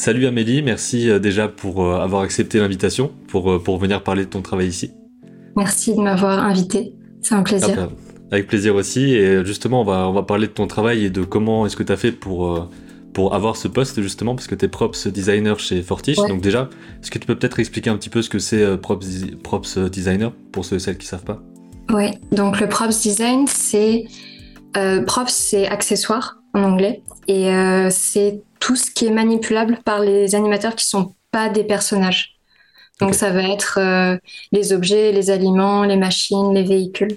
Salut Amélie, merci déjà pour avoir accepté l'invitation, pour, pour venir parler de ton travail ici. Merci de m'avoir invité, c'est un plaisir. Ah, bah, avec plaisir aussi, et justement on va, on va parler de ton travail et de comment est-ce que tu as fait pour pour avoir ce poste justement parce que tu es props designer chez Fortiche. Donc déjà, est-ce que tu peux peut-être expliquer un petit peu ce que c'est euh, props, props designer pour ceux et celles qui savent pas? Oui, donc le props design, c'est euh, props, c'est accessoire en anglais et euh, c'est tout ce qui est manipulable par les animateurs qui sont pas des personnages. Donc ça va être les objets, les aliments, les machines, les véhicules.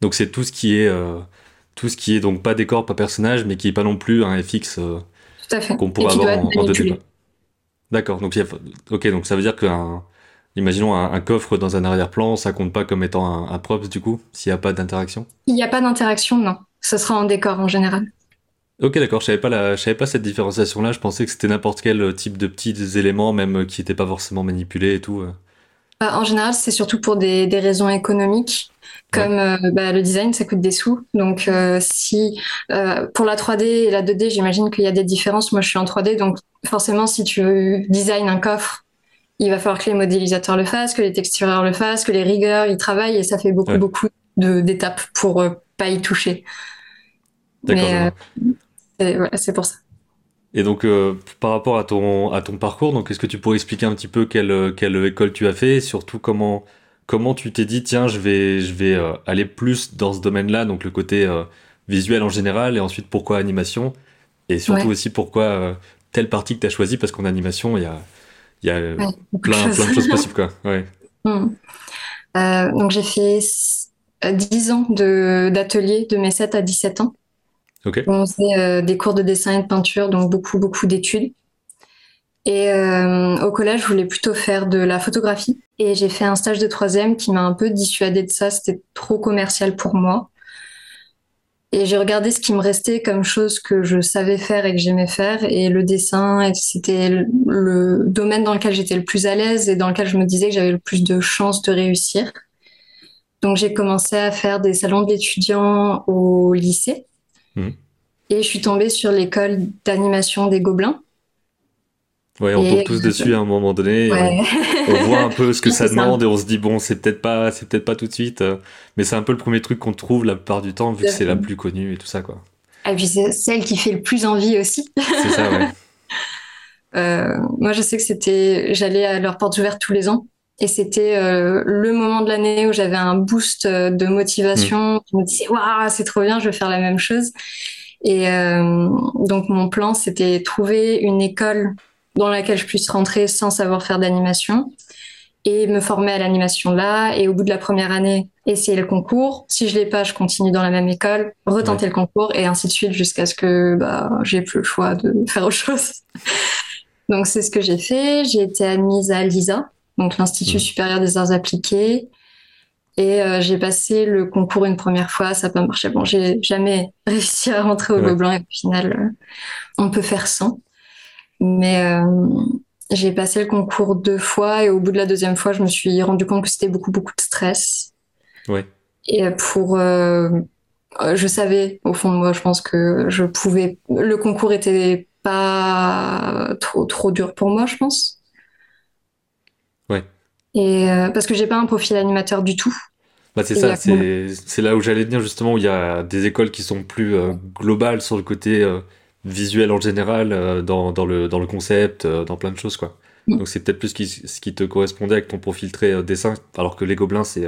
Donc c'est tout ce qui est tout ce qui est donc pas décor, pas personnage, mais qui est pas non plus un FX euh, qu'on pourrait avoir en, 2D. D'accord, donc, ok, donc ça veut dire qu'un, imaginons un, coffre dans un arrière-plan, ça compte pas comme étant un, props du coup, s'il n'y a pas d'interaction? Il n'y a pas d'interaction, non. Ce sera en décor en général. Ok, d'accord, je savais pas la, je savais pas cette différenciation-là. Je pensais que c'était n'importe quel type de petits éléments, même qui n'étaient pas forcément manipulés et tout. Euh. Bah, en général, c'est surtout pour des, des raisons économiques. Comme euh, bah, le design, ça coûte des sous. Donc, euh, si euh, pour la 3D et la 2D, j'imagine qu'il y a des différences. Moi, je suis en 3D, donc forcément, si tu design un coffre, il va falloir que les modélisateurs le fassent, que les textureurs le fassent, que les rigueurs y travaillent, et ça fait beaucoup, beaucoup d'étapes pour pas y toucher. Mais c'est pour ça. Et donc, par rapport à ton, à ton parcours, donc est-ce que tu pourrais expliquer un petit peu quelle, quelle école tu as fait, et surtout comment comment tu t'es dit, tiens, je vais, je vais euh, aller plus dans ce domaine-là, donc le côté euh, visuel en général, et ensuite pourquoi animation, et surtout aussi pourquoi euh, telle partie que tu as choisie, parce qu'en animation, il y a, y a plein, plein, de choses possibles. Quoi. Ouais. Hmm. donc j'ai fait 10 ans d'atelier de, mes 7 à 17 ans. Okay. On faisait des cours de dessin et de peinture, donc beaucoup, beaucoup d'études. Et au collège, je voulais plutôt faire de la photographie. Et j'ai fait un stage de troisième qui m'a un peu dissuadé de ça. C'était trop commercial pour moi. Et j'ai regardé ce qui me restait comme chose que je savais faire et que j'aimais faire. Et le dessin, c'était le domaine dans lequel j'étais le plus à l'aise et dans lequel je me disais que j'avais le plus de chances de réussir. Donc j'ai commencé à faire des salons d'étudiants au lycée. Mmh. Et je suis tombée sur l'école d'animation des Gobelins. Ouais, on tombe tous dessus à un moment donné. On, voit un peu ce que ça demande et on se dit bon, c'est peut-être pas, c'est peut-être pas tout de suite, euh, mais c'est un peu le premier truc qu'on trouve la plupart du temps vu que c'est la plus connue et tout ça quoi. Et puis c'est celle qui fait le plus envie aussi. C'est ça, ouais. Euh, moi, je sais que c'était, j'allais à leur porte ouverte tous les ans et c'était euh, le moment de l'année où j'avais un boost de motivation. Mm. Je me disais waouh, c'est trop bien, je vais faire la même chose. Et donc mon plan, c'était trouver une école dans laquelle je puisse rentrer sans savoir faire d'animation et me former à l'animation là. Et au bout de la première année, essayer le concours. Si je l'ai pas, je continue dans la même école, retenter le concours et ainsi de suite jusqu'à ce que bah, j'ai plus le choix de faire autre chose. donc c'est ce que j'ai fait. J'ai été admise à l'ISA, donc l'Institut mmh. supérieur des arts appliqués. Et euh, j'ai passé le concours une première fois, ça n'a pas marché. Bon, j'ai jamais réussi à rentrer au Gobelin et au final, euh, on peut faire sans. Mais euh, j'ai passé le concours deux fois et au bout de la deuxième fois, je me suis rendu compte que c'était beaucoup, beaucoup de stress. Ouais. Et pour. Je savais, au fond de moi, je pense que je pouvais. Le concours était pas trop, trop dur pour moi, je pense. Et euh, parce que j'ai pas un profil animateur du tout. Bah c'est ça, c'est là où j'allais venir justement, où il y a des écoles qui sont plus globales sur le côté visuel en général, euh, dans, dans, le, dans le concept, euh, dans plein de choses, quoi. Mm. Donc c'est peut-être plus ce qui, te correspondait avec ton profil très euh, dessin, alors que les gobelins c'est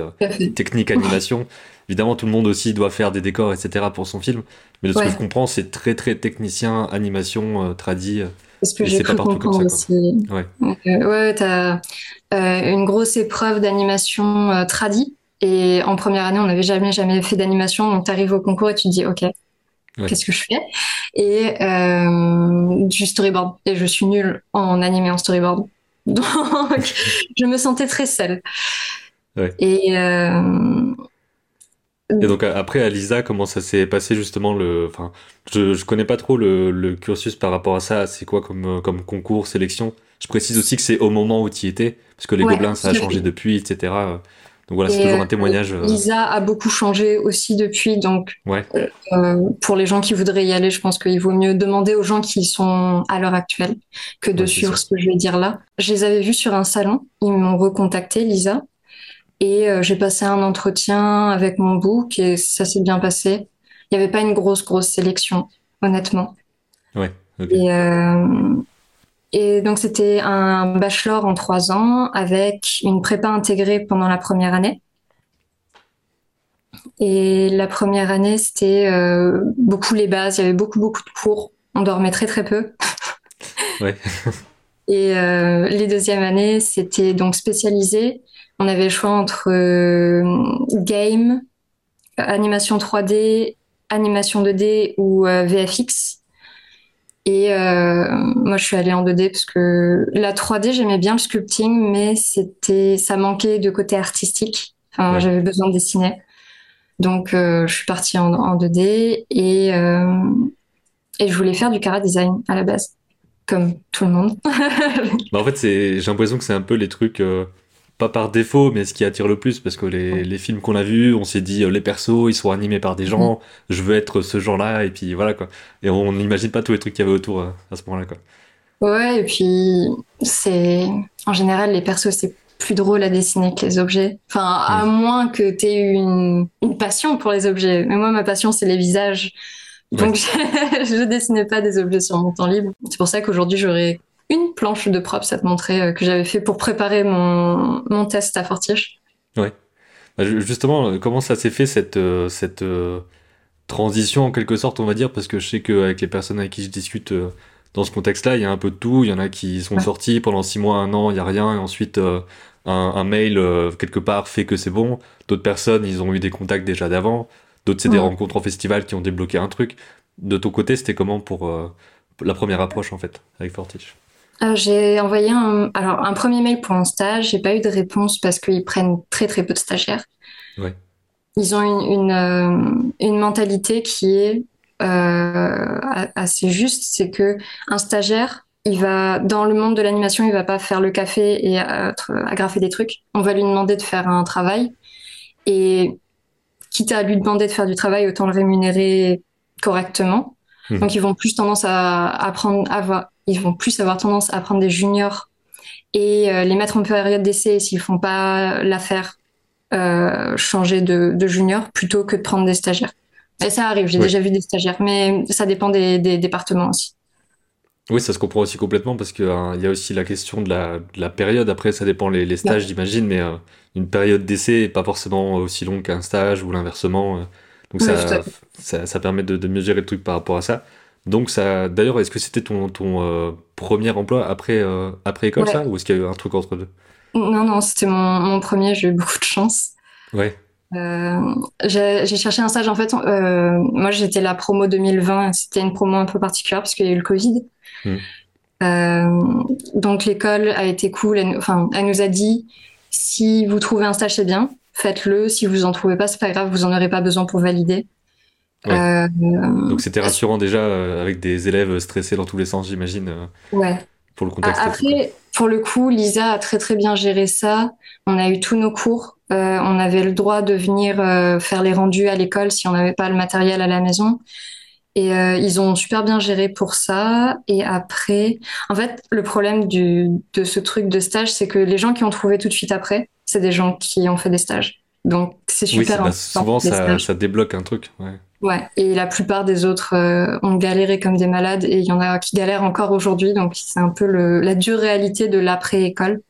technique animation. Évidemment, tout le monde aussi doit faire des décors, etc. pour son film. Mais de ce que je comprends, c'est très très technicien, animation, tradi. Parce que j'ai comme ça. Aussi. Ouais, ouais t'as une grosse épreuve d'animation tradi. Et en première année, on n'avait jamais jamais fait d'animation. Donc t'arrives au concours et tu te dis, ok, qu'est-ce que je fais? Et euh, du storyboard. Et je suis nulle en animé en storyboard. Donc, je me sentais très seule. Et, euh... et donc après à Lisa, comment ça s'est passé justement le, enfin, je, je connais pas trop le, le cursus par rapport à ça. C'est quoi comme comme concours, sélection? Je précise aussi que c'est au moment où tu y étais, parce que les gobelins ça a changé depuis, etc. Donc voilà, c'est toujours un témoignage. Lisa a beaucoup changé aussi depuis, donc ouais. pour les gens qui voudraient y aller, je pense qu'il vaut mieux demander aux gens qui y sont à l'heure actuelle que de suivre ce que je vais dire là. Je les avais vus sur un salon, ils m'ont recontacté, Lisa, et j'ai passé un entretien avec mon book et ça s'est bien passé. Il n'y avait pas une grosse, grosse sélection, honnêtement. Ouais. Et, euh, et, donc, c'était un bachelor en trois ans avec une prépa intégrée pendant la première année. Et la première année, c'était euh, beaucoup les bases. Il y avait beaucoup, beaucoup de cours. On dormait très, très peu. Ouais. Et euh, les deuxièmes années, c'était donc spécialisé. On avait le choix entre game, animation 3D, animation 2D ou VFX. Et euh, moi, je suis allée en 2D parce que la 3D, j'aimais bien le sculpting, mais c'était, ça manquait de côté artistique. Enfin, j'avais besoin de dessiner. Donc, euh, je suis partie en, en 2D et, euh, et je voulais faire du cara design à la base, comme tout le monde. bah en fait, j'ai l'impression que c'est un peu les trucs euh, pas par défaut, mais ce qui attire le plus, parce que les, les films qu'on a vus, on s'est dit, euh, les persos, ils sont animés par des gens, je veux être ce genre-là, et puis voilà, quoi. Et on n'imagine pas tous les trucs qu'il y avait autour euh, à ce moment-là, quoi. Ouais, et puis, c'est. En général, les persos, c'est plus drôle à dessiner que les objets. Enfin, à moins que tu aies une, une passion pour les objets. Mais moi, ma passion, c'est les visages. Donc, je ne dessinais pas des objets sur mon temps libre. C'est pour ça qu'aujourd'hui, j'aurais une planche de prop, ça te montrait euh, que j'avais fait pour préparer mon, mon test à Fortiche. Ouais. Bah, justement, euh, comment ça s'est fait cette, euh, cette transition en quelque sorte, on va dire, parce que je sais qu'avec les personnes avec qui je discute dans ce contexte-là, il y a un peu de tout. Il y en a qui sont sortis pendant six mois, un an, il y a rien, et ensuite un, un, mail quelque part fait que c'est bon. D'autres personnes, ils ont eu des contacts déjà d'avant. D'autres, c'est des rencontres en festival qui ont débloqué un truc. De ton côté, c'était comment pour la première approche en fait avec Fortiche? Euh, j'ai envoyé un, alors, un premier mail pour un stage. J'ai pas eu de réponse parce qu'ils prennent très très peu de stagiaires. Ouais. Ils ont une, une, euh, une mentalité qui est euh, assez juste. C'est que un stagiaire, il va dans le monde de l'animation, il va pas faire le café et agrafer des trucs. On va lui demander de faire un travail et quitte à lui demander de faire du travail, autant le rémunérer correctement. Mmh. Donc ils vont plus tendance à apprendre à voir ils vont plus avoir tendance à prendre des juniors et euh, les mettre en période d'essai s'ils font pas l'affaire euh, changer de, de, junior plutôt que de prendre des stagiaires. Et ça arrive, j'ai déjà vu des stagiaires, mais ça dépend des, des, départements aussi. Oui, ça se comprend aussi complètement parce qu'il hein, y a aussi la question de la, de la, période. Après, ça dépend les, les stages, j'imagine, mais euh, une période d'essai n'est pas forcément aussi longue qu'un stage ou l'inversement. donc ça, ça, ça, permet de, de, mieux gérer le truc par rapport à ça. Donc ça, d'ailleurs, est-ce que c'était ton, ton euh, premier emploi après, euh, après école, ça Ou est-ce qu'il y a eu un truc entre deux? Non, non, c'était mon, mon, premier, j'ai eu beaucoup de chance. Ouais. Euh, j'ai cherché un stage, en fait, moi j'étais la promo 2020, c'était une promo un peu particulière parce qu'il y a eu le Covid. Hmm. Donc l'école a été cool, elle, enfin, elle nous a dit, si vous trouvez un stage, c'est bien, faites-le, si vous en trouvez pas, c'est pas grave, vous en aurez pas besoin pour valider. Euh, Donc c'était rassurant déjà euh, avec des élèves stressés dans tous les sens, j'imagine. Euh, ouais. Pour le contexte. Après, pour le coup, Lisa a très très bien géré ça. On a eu tous nos cours. on avait le droit de venir faire les rendus à l'école si on n'avait pas le matériel à la maison. Et ils ont super bien géré pour ça. Et après, en fait, le problème du, de ce truc de stage, c'est que les gens qui ont trouvé tout de suite après, c'est des gens qui ont fait des stages. Donc c'est super. Oui, bah, souvent ça, ça, débloque un truc. Ouais. Ouais, et la plupart des autres euh, ont galéré comme des malades et il y en a qui galèrent encore aujourd'hui. Donc c'est un peu le, la dure réalité de l'après-école.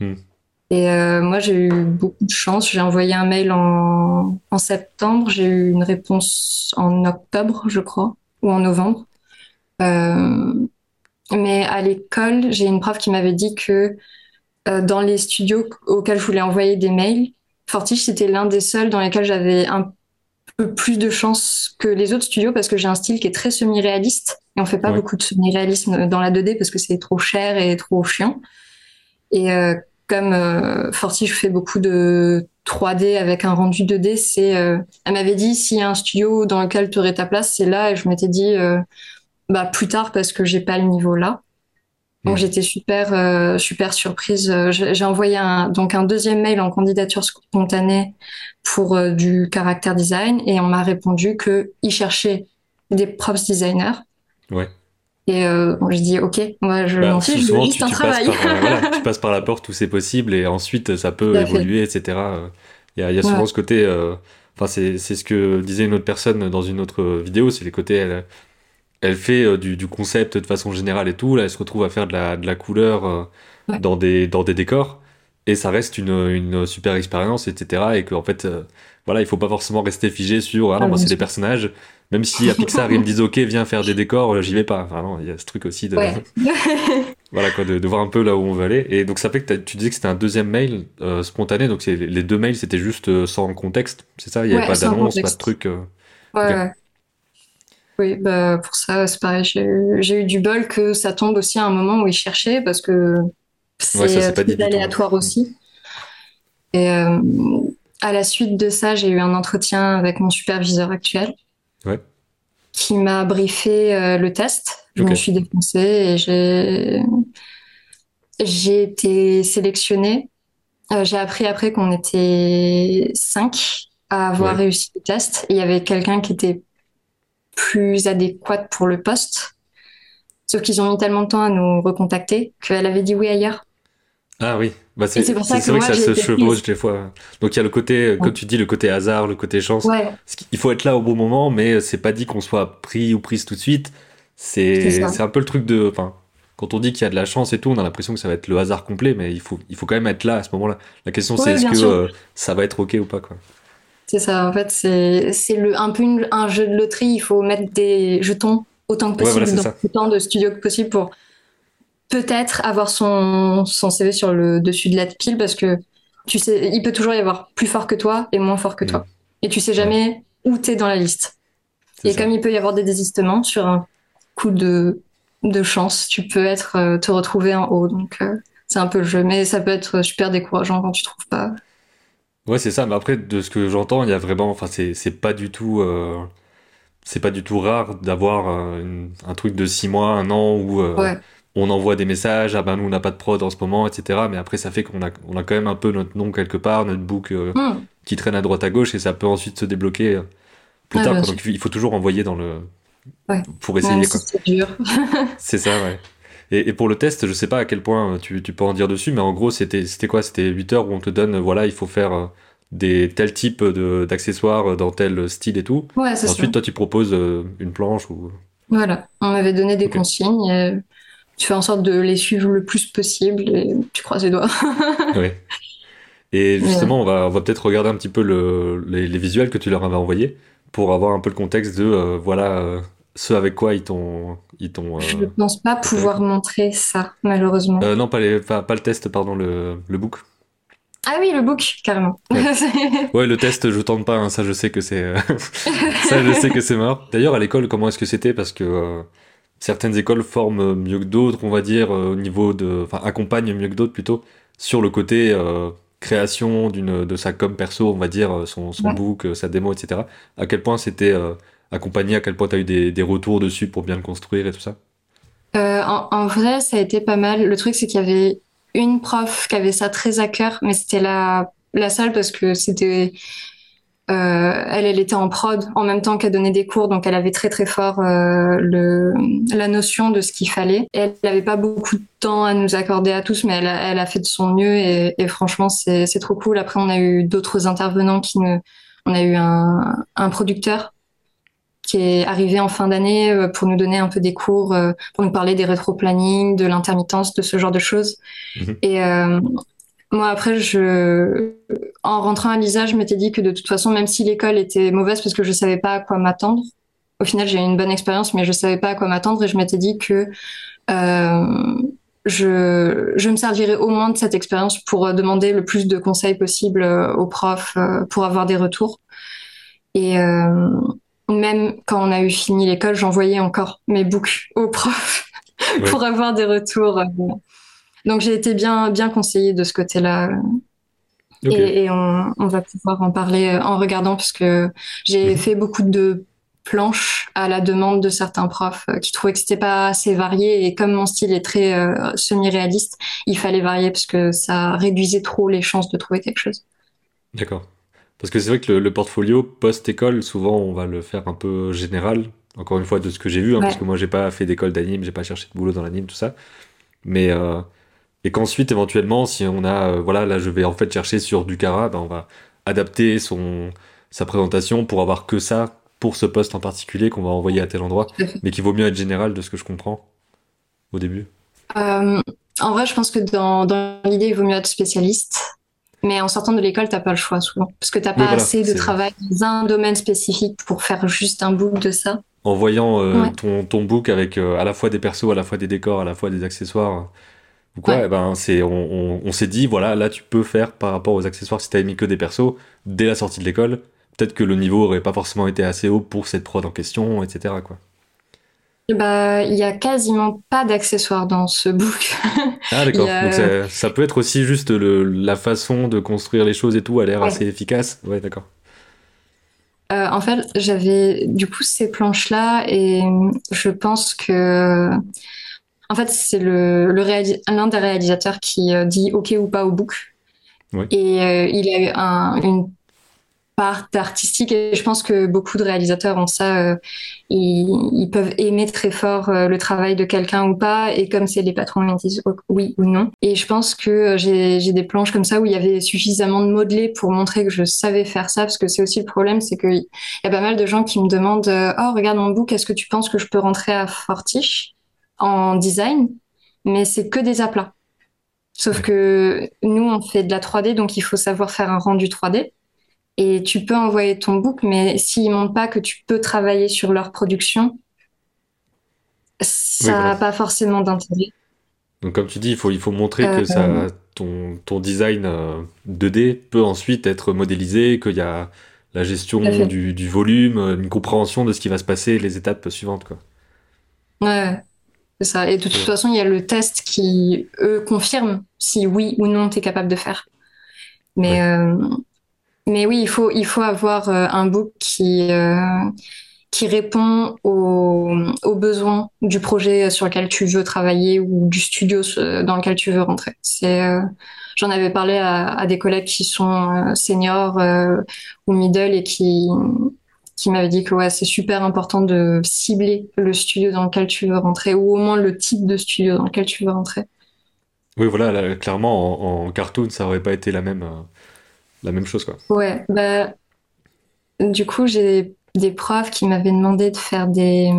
Hmm. Et euh, moi j'ai eu beaucoup de chance. J'ai envoyé un mail en, en septembre. J'ai eu une réponse en octobre, je crois, ou en novembre. Euh, mais à l'école, j'ai une prof qui m'avait dit que dans les studios auxquels je voulais envoyer des mails, Fortiche, c'était l'un des seuls dans lesquels j'avais un plus de chance que les autres studios parce que j'ai un style qui est très semi-réaliste et on fait pas beaucoup de semi-réalisme dans la 2D parce que c'est trop cher et trop chiant. Et euh, comme euh, Forti, je fais beaucoup de 3D avec un rendu 2D, c'est euh, elle m'avait dit s'il y a un studio dans lequel tu aurais ta place, c'est là et je m'étais dit euh, bah plus tard parce que j'ai pas le niveau là. Donc Mm. j'étais super euh, super surprise. Euh, J'ai envoyé un, donc un deuxième mail en candidature spontanée pour euh, du caractère design et on m'a répondu que ils cherchaient des props designers. Ouais. Et euh, bon, j'ai dit ok, moi je Bah, m'en fiche, je veux juste tu, un tu passes travail. par, voilà, tu passes par la porte où c'est possible et ensuite ça peut fait. évoluer, etc. Il y a, il y a souvent Ouais. ce côté. Enfin, c'est c'est ce que disait une autre personne dans une autre vidéo, c'est les côtés. Elle, elle fait euh, du, du concept de façon générale et tout. Là, elle se retrouve à faire de la, de la couleur euh, Ouais. dans, des, dans des décors et ça reste une, une super expérience, etc. Et qu'en fait, euh, voilà, il faut pas forcément rester figé sur ah non, Ah, moi c'est des personnages. Même si à Pixar ils me disent ok, viens faire des décors, j'y vais pas. Enfin, non, il y a ce truc aussi de. Ouais. Voilà quoi, de, de voir un peu là où on veut aller. Et donc ça fait que tu disais que c'était un deuxième mail euh, spontané, donc les deux mails c'était juste sans contexte, c'est ça? Il n'y avait Ouais, pas d'annonce, pas de truc. euh, Ouais. Ouais. Oui, bah pour ça, c'est pareil. J'ai eu, du bol que ça tombe aussi à un moment où ils cherchaient parce que Ouais, c'est c'est euh, tout. aléatoire aussi. Et euh, à la suite de ça, j'ai eu un entretien avec mon superviseur actuel Ouais. qui m'a briefé euh, le test. Je me suis défoncée et j'ai été sélectionnée. Euh, j'ai appris après qu'on était cinq à avoir Ouais. réussi le test. Il y avait quelqu'un qui était plus adéquate pour le poste. Sauf qu'ils ont mis tellement de temps à nous recontacter qu'elle avait dit oui ailleurs. Ah oui, bah c'est pour ça que vrai que ça se chevauche des fois. Donc il y a le côté, euh, comme tu dis, le côté hasard, le côté chance. Ouais, Il faut être là au bon moment, mais c'est pas dit qu'on soit pris ou prise tout de suite. C'est un peu le truc de. Enfin, quand on dit qu'il y a de la chance et tout, on a l'impression que ça va être le hasard complet, mais il faut, il faut quand même être là à ce moment-là. La question c'est est-ce que euh, ça va être ok ou pas quoi. C'est ça. En fait, c'est un peu une- un jeu de loterie. Il faut mettre des jetons autant que Ouais, possible voilà, c'est dans ça. autant de studios que possible pour peut-être avoir son son CV sur le dessus de la pile parce que tu sais, il peut toujours y avoir plus fort que toi et moins fort que Mm. toi. Et tu sais jamais où t'es dans la liste. Et ça. comme il peut y avoir des désistements sur un coup de, de chance, tu peux être euh, te retrouver en haut. Donc euh, c'est un peu le jeu, mais ça peut être super décourageant quand tu trouves pas. Ouais, c'est ça. Mais après, de ce que j'entends, il y a vraiment. Enfin, c'est c'est pas du tout. euh, C'est pas du tout rare d'avoir euh, un truc de six mois, un an où euh, Ouais, on envoie des messages. Ah ben nous on n'a pas de prod en ce moment, etc. Mais après, ça fait qu'on a on a quand même un peu notre nom quelque part, notre book Hmm. qui traîne à droite à gauche et ça peut ensuite se débloquer plus tard. quoi. Donc il faut toujours envoyer dans le Ouais. pour essayer c'est dur. C'est ça, ouais. Et, et pour le test, je sais pas à quel point euh, tu, tu peux en dire dessus, mais en gros, c'était c'était quoi? C'était 8 heures où on te donne, euh, voilà, il faut faire euh, des tel type de d'accessoires dans tel style et tout. Ouais. Ensuite, toi, tu proposes une planche ou. Voilà, on m'avait donné des consignes. Et tu fais en sorte de les suivre le plus possible et tu croises les doigts. Ouais. Et justement, on va, on va peut-être regarder un petit peu le, les, les visuels que tu leur avais envoyés pour avoir un peu le contexte de, euh, voilà, ce avec quoi ils t'ont. Ils t'ont Je euh, ne pense pas pouvoir montrer ça, malheureusement. euh, non, pas, les, pas, pas le test, pardon, le, le book. Ah oui, le book, carrément. Ouais. Ouais, le test, je tente pas, hein, ça je sais que c'est euh, ça je sais que c'est mort. D'ailleurs, à l'école, comment est-ce que c'était? Parce que certaines écoles forment mieux que d'autres, on va dire, au niveau de, enfin, accompagnent mieux que d'autres plutôt sur le côté euh, création d'une de sa com perso, on va dire, son, son Ouais. book, sa démo, etc. À quel point c'était euh, accompagné, à quel point tu as eu des, retours dessus pour bien le construire et tout ça Euh, en, vrai, ça a été pas mal. Le truc, c'est qu'il y avait une prof qui avait ça très à cœur, mais c'était la, la seule parce que c'était, euh, elle, elle était en prod en même temps qu'elle donnait des cours, donc elle avait très très fort euh, le, la notion de ce qu'il fallait. Elle n'avait pas beaucoup de temps à nous accorder à tous, mais elle a, fait de son mieux et, franchement, c'est trop cool. Après, on a eu d'autres intervenants qui nous, on a eu un, un producteur qui est arrivé en fin d'année euh, pour nous donner un peu des cours, euh, pour nous parler des rétro-planning, de l'intermittence, de ce genre de choses. Mhm. Et euh, moi, après, je, en rentrant à l'ISA, je m'étais dit que de toute façon, même si l'école était mauvaise parce que je savais pas à quoi m'attendre, au final, j'ai eu une bonne expérience, mais je savais pas à quoi m'attendre et je m'étais dit que euh, je, je me servirais au moins de cette expérience pour demander le plus de conseils possible aux profs pour avoir des retours. Et euh, même quand on a eu fini l'école, j'envoyais encore mes books aux profs Ouais. pour avoir des retours. Donc j'ai été bien, bien conseillée de ce côté-là. Et, et on, on va pouvoir en parler euh, en regardant parce que j'ai Mhm. fait beaucoup de planches à la demande de certains profs qui trouvaient que c'était pas assez varié et comme mon style est très semi-réaliste, il fallait varier parce que ça réduisait trop les chances de trouver quelque chose. D'accord. Parce que c'est vrai que le, portfolio post-école, souvent, on va le faire un peu général. Encore une fois, de ce que j'ai vu, hein, parce que moi, j'ai pas fait d'école d'anime, j'ai pas cherché de boulot dans l'anime, tout ça. Mais euh, et qu'ensuite, éventuellement, si on a, euh, voilà, là, je vais en fait chercher sur du Cara, ben, on va adapter son sa présentation pour avoir que ça pour ce poste en particulier qu'on va envoyer à tel endroit, mais qui vaut mieux être général de ce que je comprends au début. Euh, en vrai, je pense que dans, dans l'idée, il vaut mieux être spécialiste. Mais en sortant de l'école, t'as pas le choix souvent. Parce que t'as pas assez de travail dans un domaine spécifique pour faire juste un book de ça. En voyant euh, ton, ton, book avec euh, à la fois des persos, à la fois des décors, à la fois des accessoires, ou quoi, eh ben, c'est, on, on, s'est dit, voilà, là tu peux faire par rapport aux accessoires si t'avais mis que des persos dès la sortie de l'école. Peut-être que le niveau aurait pas forcément été assez haut pour cette prod en question, etc. Quoi. Bah, il y a quasiment pas d'accessoires dans ce book. Ah d'accord. Donc ça, ça, peut être aussi juste le, la façon de construire les choses et tout a l'air assez efficace. Ouais, d'accord. Euh, en fait, j'avais du coup ces planches-là et je pense que, en fait, c'est le, le l'un des réalisateurs qui euh, dit OK ou pas au book. Oui. Et euh, il a eu un, une part artistique et je pense que beaucoup de réalisateurs ont ça euh, ils, peuvent aimer très fort euh, le travail de quelqu'un ou pas et comme c'est les patrons ils disent oui ou non. Et je pense que j'ai des planches comme ça où il y avait suffisamment de modelés pour montrer que je savais faire ça parce que c'est aussi le problème c'est qu'il y a pas mal de gens qui me demandent euh, oh regarde mon book est-ce que tu penses que je peux rentrer à Fortiche en design? Mais c'est que des aplats. Sauf que nous, on fait de la 3D, donc il faut savoir faire un rendu 3D et tu peux envoyer ton book, mais s'ils montrent pas que tu peux travailler sur leur production, ça n'a pas forcément d'intérêt. Donc comme tu dis, il faut, il faut montrer que ça, euh, ton, ton design 2D euh, peut ensuite être modélisé, qu'il y a la gestion du, du, volume, une compréhension de ce qui va se passer, les étapes suivantes. Quoi. Ouais, c'est ça. Et de toute façon, il y a le test qui, eux, confirme si oui ou non tu es capable de faire. Mais, euh, mais oui, il faut, il faut avoir euh, un book qui, euh, qui répond aux, aux, besoins du projet sur lequel tu veux travailler ou du studio dans lequel tu veux rentrer. C'est, euh, j'en avais parlé à, à, des collègues qui sont seniors ou middle et qui, qui m'avaient dit que ouais, c'est super important de cibler le studio dans lequel tu veux rentrer ou au moins le type de studio dans lequel tu veux rentrer. Oui, voilà, clairement, en, en, cartoon, ça aurait pas été la même la même chose, quoi. Ouais, bah, du coup, j'ai des profs qui m'avaient demandé de faire des,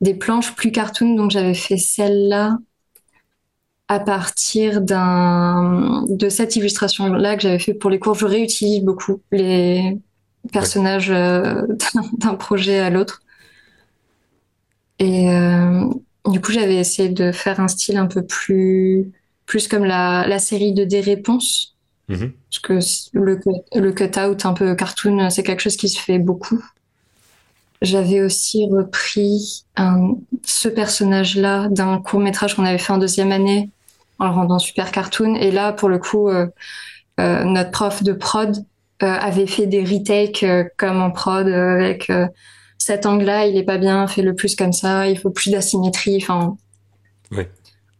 des planches plus cartoon, donc j'avais fait celle-là à partir d'un de cette illustration-là que j'avais fait pour les cours. Je réutilise beaucoup les personnages euh, d'un projet à l'autre. Et euh, du coup, j'avais essayé de faire un style un peu plus, plus comme la, la série de des réponses Mhm. Parce que le, le cut-out un peu cartoon, c'est quelque chose qui se fait beaucoup. J'avais aussi repris un, ce personnage-là d'un court métrage qu'on avait fait en deuxième année en le rendant super cartoon. Et là, pour le coup, euh, euh, notre prof de prod euh, avait fait des retakes comme en prod avec cet angle-là, il est pas bien, fais le plus comme ça, il faut plus d'asymétrie. Enfin, ouais.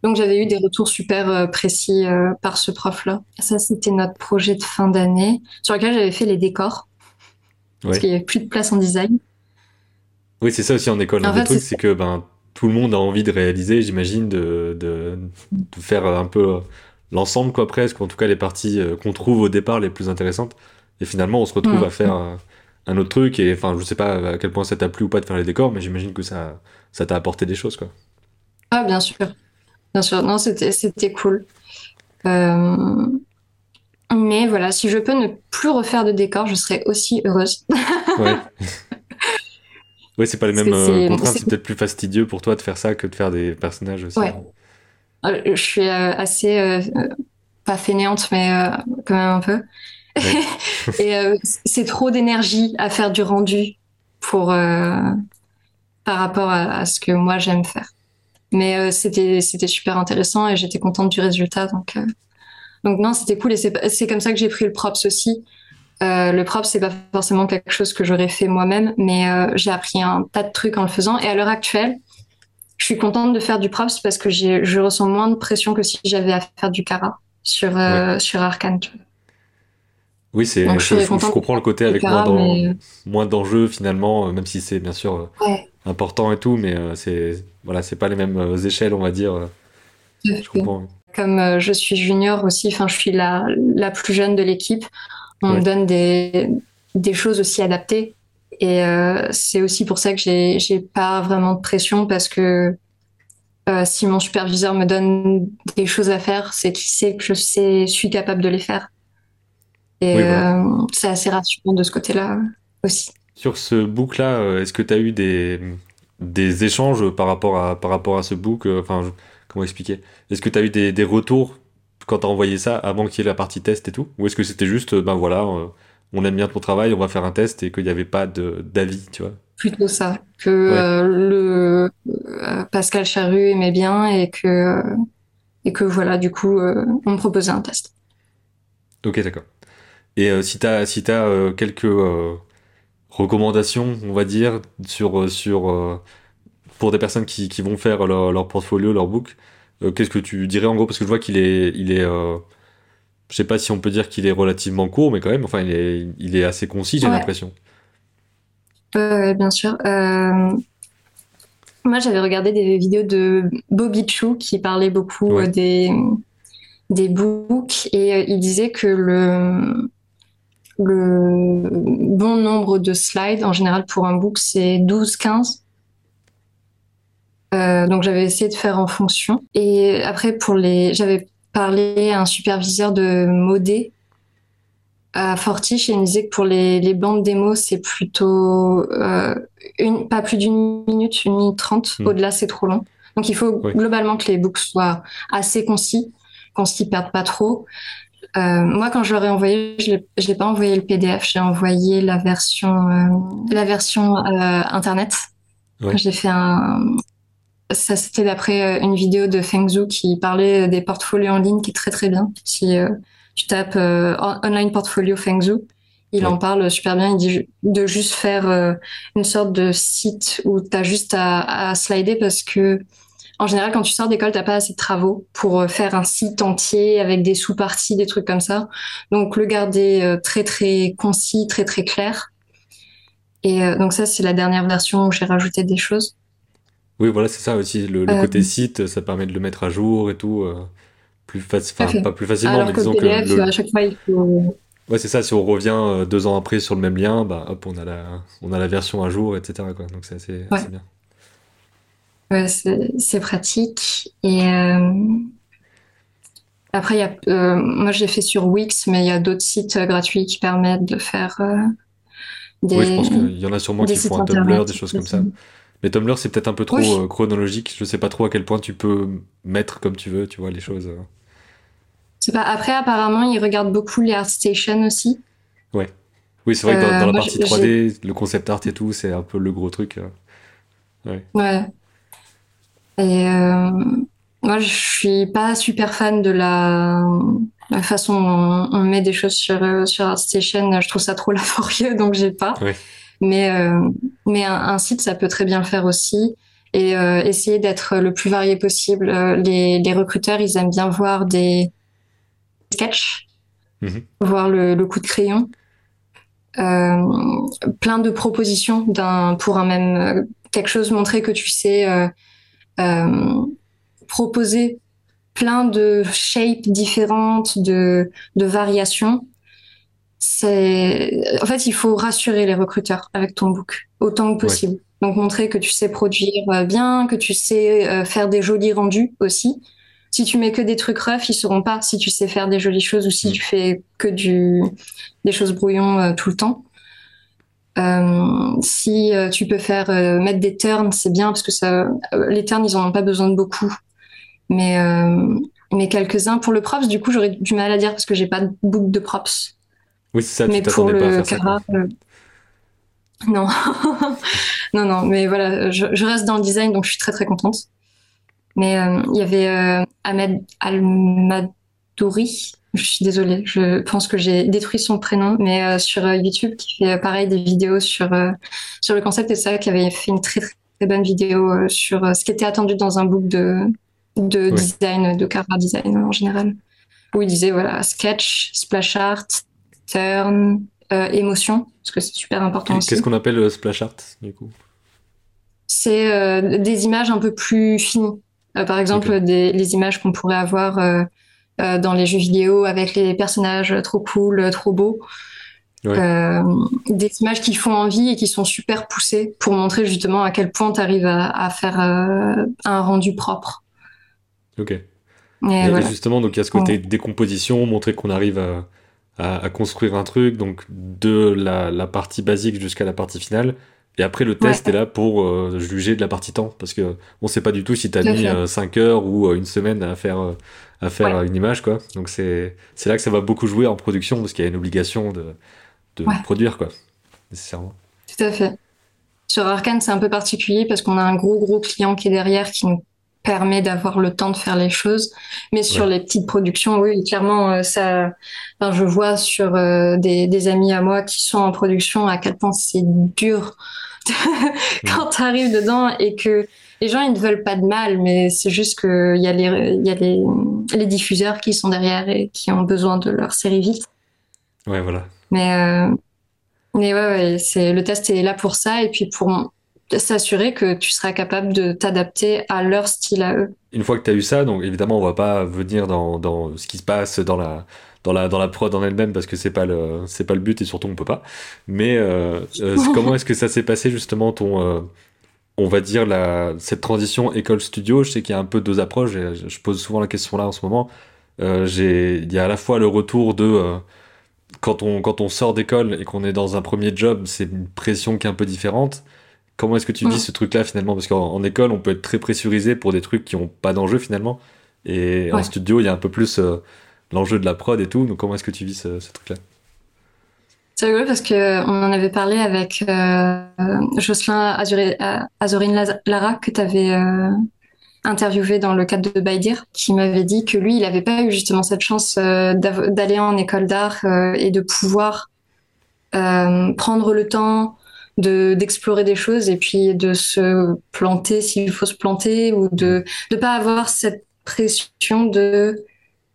Donc j'avais eu des retours super euh, précis euh, par ce prof-là. Ça, c'était notre projet de fin d'année sur lequel j'avais fait les décors. Parce qu'il n'y avait plus de place en design. Oui, c'est ça aussi en école. Un des trucs, c'est que ben, tout le monde a envie de réaliser, j'imagine, de, de, de, faire un peu euh, l'ensemble, quoi, presque, en tout cas les parties qu'on trouve au départ les plus intéressantes. Et finalement, on se retrouve à faire un, autre truc. Et enfin, je sais pas à quel point ça t'a plu ou pas de faire les décors, mais j'imagine que ça ça t'a apporté des choses, quoi. Ah, bien sûr. Bien sûr, non, c'était, c'était cool. Euh, mais voilà, si je peux ne plus refaire de décor, je serais aussi heureuse. ouais. Oui, c'est pas les mêmes euh, contraintes. C'est peut-être plus fastidieux pour toi de faire ça que de faire des personnages aussi. Ouais. Euh, je suis assez, pas fainéante, mais quand même un peu. Et c'est trop d'énergie à faire du rendu pour, par rapport à, ce que moi j'aime faire. Mais euh, c'était c'était super intéressant et j'étais contente du résultat. Donc euh, donc non, c'était cool et c'est comme ça que j'ai pris le props aussi. le prop, c'est pas forcément quelque chose que j'aurais fait moi-même, mais j'ai appris un tas de trucs en le faisant. Et à l'heure actuelle, je suis contente de faire du props parce que je ressens moins de pression que si j'avais à faire du cara sur, sur Arkane. Oui, c'est, je, je, comprends le côté avec moins, d'enjeux finalement, euh, même si c'est bien sûr euh, important et tout, mais euh, c'est voilà, c'est pas les mêmes échelles, on va dire. Je comprends. Comme je suis junior aussi, enfin, je suis la, la plus jeune de l'équipe. On me donne des, des choses aussi adaptées, et c'est aussi pour ça que j'ai, pas vraiment de pression parce que si mon superviseur me donne des choses à faire, c'est qu'il sait que je sais, suis capable de les faire. Et euh, c'est assez rassurant de ce côté-là aussi. Sur ce book-là, euh, est-ce que tu as eu des, des échanges par rapport à, par rapport à ce book euh, Enfin, comment expliquer? Est-ce que tu as eu des, des retours quand tu as envoyé ça avant qu'il y ait la partie test et tout? Ou est-ce que c'était juste, ben voilà, on aime bien ton travail, on va faire un test et qu'il n'y avait pas d'avis, tu vois? Plutôt ça, que le Pascal Charru aimait bien et que, et que voilà, du coup, on me proposait un test. Ok, d'accord. Et euh, si tu as, si as euh, quelques euh, recommandations, on va dire, sur, sur, pour des personnes qui, qui vont faire leur, leur portfolio, leur book, qu'est-ce que tu dirais en gros? Parce que je vois qu'il est. Il est je sais pas si on peut dire qu'il est relativement court, mais quand même, enfin, il est, il est assez concis, j'ai l'impression. Euh, bien sûr. Moi, j'avais regardé des vidéos de Bobby Chou qui parlait beaucoup des, des books et il disait que le, le bon nombre de slides, en général pour un book, c'est 12-15. Euh, donc j'avais essayé de faire en fonction. Et après, pour les, j'avais parlé à un superviseur de modé à Fortiche et il me disait que pour les, les bandes démo, c'est plutôt euh, une, pas plus d'une minute, une minute trente. Hmm. Au-delà, c'est trop long. Donc il faut globalement que les books soient assez concis, qu'on s'y perde pas trop. Euh, moi, quand je leur ai envoyé, je ne l'ai pas envoyé le PDF, j'ai envoyé la version, euh, la version euh, internet. J'ai fait un. Ça, c'était d'après une vidéo de Feng Zhu qui parlait des portfolios en ligne, qui est très très bien. Si tu tapes online portfolio Feng Zhu, il en parle super bien. Il dit de juste faire une sorte de site où tu as juste à, à slider parce que en général, quand tu sors d'école, t'as pas assez de travaux pour euh, faire un site entier avec des sous-parties, des trucs comme ça. Donc, le garder euh, très, très concis, très, très clair. Et euh, donc, ça, c'est la dernière version où j'ai rajouté des choses. Oui, voilà, c'est ça aussi. Le, côté site, ça permet de le mettre à jour et tout. plus pas plus facilement, mais disons que. à chaque fois, il faut. Ouais, c'est ça. Si on revient deux ans après sur le même lien, bah, hop, on a la, on a la version à jour, etc. Quoi. Donc, c'est assez, bien. Ouais, c'est pratique. Et euh, après, y a, euh, moi, je l'ai fait sur Wix, mais il y a d'autres sites gratuits qui permettent de faire des. Oui, je pense qu'il y en a sûrement qui font un Tumblr, des choses comme ça. Mais Tumblr, c'est peut-être un peu trop euh, chronologique. Je sais pas trop à quel point tu peux mettre comme tu veux, tu vois, les choses. C'est pas. Après, apparemment, ils regardent beaucoup les ArtStation aussi. Ouais. Oui, c'est vrai que dans, la partie 3D, le concept art et tout, c'est un peu le gros truc. Ouais. Ouais. Et euh, moi, je suis pas super fan de la, façon dont on met des choses sur, euh, sur ArtStation. Je trouve ça trop laborieux, donc j'ai pas. Mais, euh, mais un, site, ça peut très bien le faire aussi. Et essayer d'être le plus varié possible. Les, les, recruteurs, ils aiment bien voir des sketchs, mhm. voir le, le, coup de crayon. plein de propositions d'un pour un même quelque chose montrer que tu sais euh, proposer plein de shapes différentes, de, de variations. C'est, en fait, il faut rassurer les recruteurs avec ton book autant que possible. Donc montrer que tu sais produire euh, bien, que tu sais euh, faire des jolis rendus aussi. Si tu mets que des trucs rough, ils sauront pas si tu sais faire des jolies choses ou si mm. tu fais que du des choses brouillons tout le temps. Euh, si euh, tu peux faire euh, mettre des turns, c'est bien parce que ça, les turns, ils en ont pas besoin de beaucoup. Mais, mais quelques-uns. Pour le props, du coup, j'aurais du mal à dire parce que j'ai pas de book de props. Oui, c'est ça. Mais pour le Cara, non, non, non. Mais voilà, je, je, reste dans le design, donc je suis très très contente. Mais il y avait Ahmed Almadouri Je suis désolée, je pense que j'ai détruit son prénom, mais sur YouTube, qui fait pareil des vidéos sur sur le concept. Et ça, qui avait fait une très très bonne vidéo sur ce qui était attendu dans un book de de design, de car design en général, où il disait voilà sketch, splash art, turn, émotion, parce que c'est super important aussi. Qu'est-ce qu'on appelle splash art du coup? C'est euh, des images un peu plus finies. Euh, par exemple, des, les images qu'on pourrait avoir euh, dans les jeux vidéo avec les personnages trop cool, trop beaux. des images qui font envie et qui sont super poussées pour montrer justement à quel point tu arrives à, faire un rendu propre. Ok. Et, justement, donc il y a ce côté décomposition, montrer qu'on arrive à, construire un truc, donc de la, la partie basique jusqu'à la partie finale. Et après, le test est là pour euh, juger de la partie temps. Parce que on sait pas du tout si tu as mis 5 euh, heures ou euh, une semaine à faire, à faire une image. quoi. Donc c'est là que ça va beaucoup jouer en production parce qu'il y a une obligation de, de produire, quoi, nécessairement. Tout à fait. Sur Arkane, c'est un peu particulier parce qu'on a un gros, gros client qui est derrière qui nous permet d'avoir le temps de faire les choses. Mais sur les petites productions, oui, clairement, ça, enfin, je vois sur des, des, amis à moi qui sont en production à quel point c'est dur quand tu arrives dedans et que les gens ils ne veulent pas de mal, mais c'est juste qu'il y a, les, y a les, les, diffuseurs qui sont derrière et qui ont besoin de leur série vite. Ouais, voilà. Mais, euh, mais ouais, ouais c'est, le test est là pour ça et puis pour s'assurer que tu seras capable de t'adapter à leur style à eux. Une fois que tu as eu ça, donc évidemment, on va pas venir dans, dans ce qui se passe dans la, dans la, dans la prod en elle-même parce que c'est pas le, c'est pas le but et surtout on peut pas. Mais euh, euh, comment est-ce que ça s'est passé justement ton, euh, on va dire la, cette transition école studio Je sais qu'il y a un peu deux approches. Et je pose souvent la question là en ce moment. j'ai, il y a à la fois le retour de quand on, quand on sort d'école et qu'on est dans un premier job, c'est une pression qui est un peu différente. Comment est-ce que tu vis ce truc-là finalement? Parce qu'en école, on peut être très pressurisé pour des trucs qui ont pas d'enjeu finalement. Et en studio, il y a un peu plus l'enjeu de la prod et tout. Donc, comment est-ce que tu vis ce, truc-là? C'est rigolo parce qu'on en avait parlé avec euh, Jocelyn Azorine Lara que tu avais euh, interviewé dans le cadre de Baidir, qui m'avait dit que lui, il n'avait pas eu justement cette chance euh, d'aller en école d'art et de pouvoir prendre le temps de d'explorer des choses et puis de se planter s'il faut se planter ou de ne pas avoir cette pression de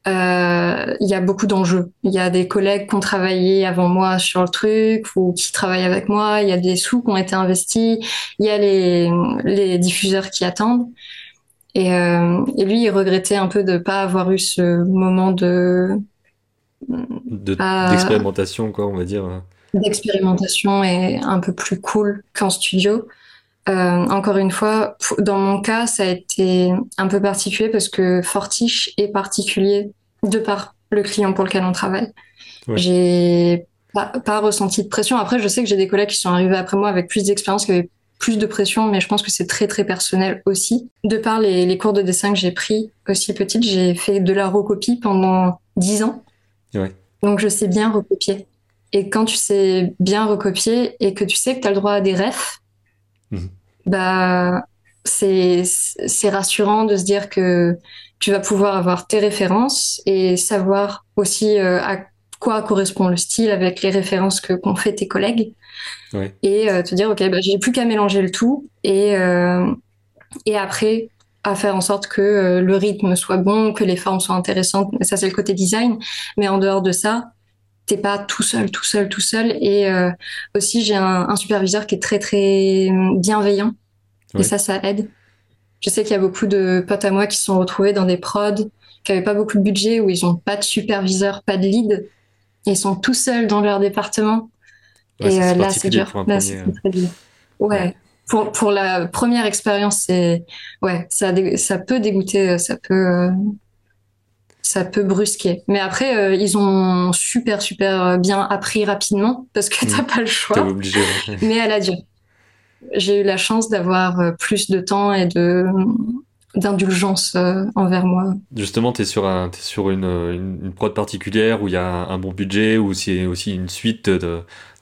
euh, il y a beaucoup d'enjeux. Il y a des collègues qui ont travaillé avant moi sur le truc ou qui travaillent avec moi. Il y a des sous qui ont été investis. Il y a les, les diffuseurs qui attendent. Et, euh, et lui, il regrettait un peu de pas avoir eu ce moment de d'expérimentation, quoi, on va dire. D'expérimentation et un peu plus cool qu'en studio. Euh, encore une fois, dans mon cas, ça a été un peu particulier parce que Fortiche est particulier de par le client pour lequel on travaille. J'ai pas, ressenti de pression. Après, je sais que j'ai des collègues qui sont arrivés après moi avec plus d'expérience, qui avaient plus de pression, mais je pense que c'est très très personnel aussi. De par les, cours de dessin que j'ai pris aussi petite, j'ai fait de la recopie pendant dix ans. Donc je sais bien recopier. Et quand tu sais bien recopier et que tu sais que tu as le droit à des refs, Mhm. bah, c'est rassurant de se dire que tu vas pouvoir avoir tes références et savoir aussi euh, à quoi correspond le style avec les références que qu'ont fait tes collègues. Et euh, te dire, OK, bah, j'ai plus qu'à mélanger le tout et, euh, et après à faire en sorte que le rythme soit bon, que les formes soient intéressantes. Ça, c'est le côté design. Mais en dehors de ça, t'es pas tout seul, tout seul, tout seul. Et euh, aussi, j'ai un, superviseur qui est très, très bienveillant. Et ça, ça aide. Je sais qu'il y a beaucoup de potes à moi qui se sont retrouvés dans des prods qui n'avaient pas beaucoup de budget, où ils n'ont pas de superviseur, pas de lead. Et ils sont tout seuls dans leur département. et euh, là, c'est dur. Là, c'est euh. très dur. Ouais. Pour, pour la première expérience, c'est ouais, ça, ça peut dégoûter, ça peut ça peut brusquer. Mais après, euh, ils ont super, super bien appris rapidement parce que t'as mm. pas le choix. obligé. Mais à la. J'ai eu la chance d'avoir euh, plus de temps et de d'indulgence euh, envers moi. Justement, tu es sur, un, es sur une, une, prod particulière où il y a un, bon budget, où c'est aussi une suite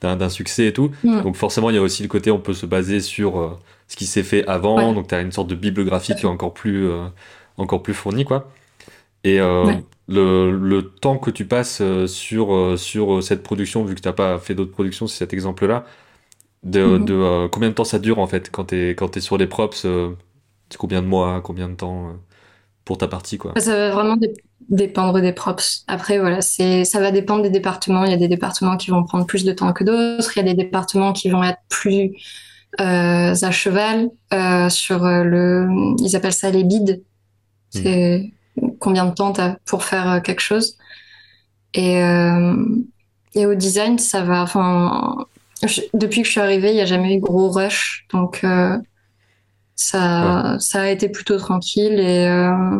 d'un succès et tout. Mm. Donc forcément, il y a aussi le côté, on peut se baser sur ce qui s'est fait avant. Donc tu as une sorte de bibliographie qui est encore plus, encore plus fournie. quoi. Et le, le, temps que tu passes sur, sur cette production, vu que tu n'as pas fait d'autres productions, c'est cet exemple-là, de, mhm. de combien de temps ça dure en fait quand tu es, es sur les props combien de mois, combien de temps pour ta partie quoi? Ça va vraiment dépendre des props. Après voilà, c'est ça va dépendre des départements. Il y a des départements qui vont prendre plus de temps que d'autres. Il y a des départements qui vont être plus euh, à cheval euh, sur euh, le. Ils appellent ça les bids. C'est combien de temps t'as pour faire quelque chose. Et et au design, ça va. Enfin, depuis que je suis arrivée, il n'y a jamais eu gros rush, donc ça, ça a été plutôt tranquille et euh,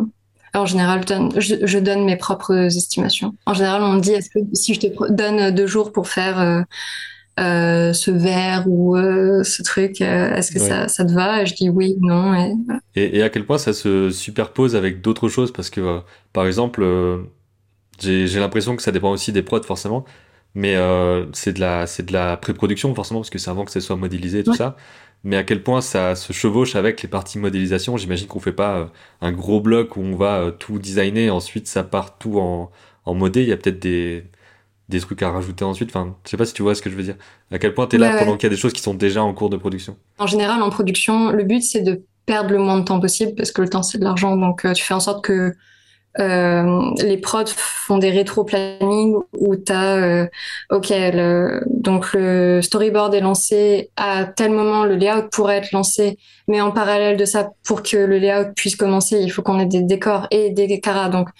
en général, je, je, donne mes propres estimations. En général, on me dit est-ce que si je te donne deux jours pour faire euh, euh, ce verre ou euh, ce truc, euh, est-ce que ça, ça, te va? Et je dis oui, non. Et, et, et, à quel point ça se superpose avec d'autres choses? Parce que, euh, par exemple, j'ai l'impression que ça dépend aussi des prods forcément, mais c'est de la c'est de la pré-production forcément parce que c'est avant que ça soit modélisé et tout ça mais à quel point ça se chevauche avec les parties modélisation? J'imagine qu'on fait pas euh, un gros bloc où on va euh, tout designer, ensuite ça part tout en, en modé. Il y a peut-être des, des trucs à rajouter ensuite. Enfin, je sais pas si tu vois ce que je veux dire. À quel point tu es là pendant qu'il y a des choses qui sont déjà en cours de production. En général, en production, le but c'est de perdre le moins de temps possible parce que le temps c'est de l'argent. Donc euh, tu fais en sorte que euh, les prods font des rétro-planning où tu as, euh, ok, donc le storyboard est lancé à tel moment, le layout pourrait être lancé, mais en parallèle de ça, pour que le layout puisse commencer, il faut qu'on ait des décors et des caras. Donc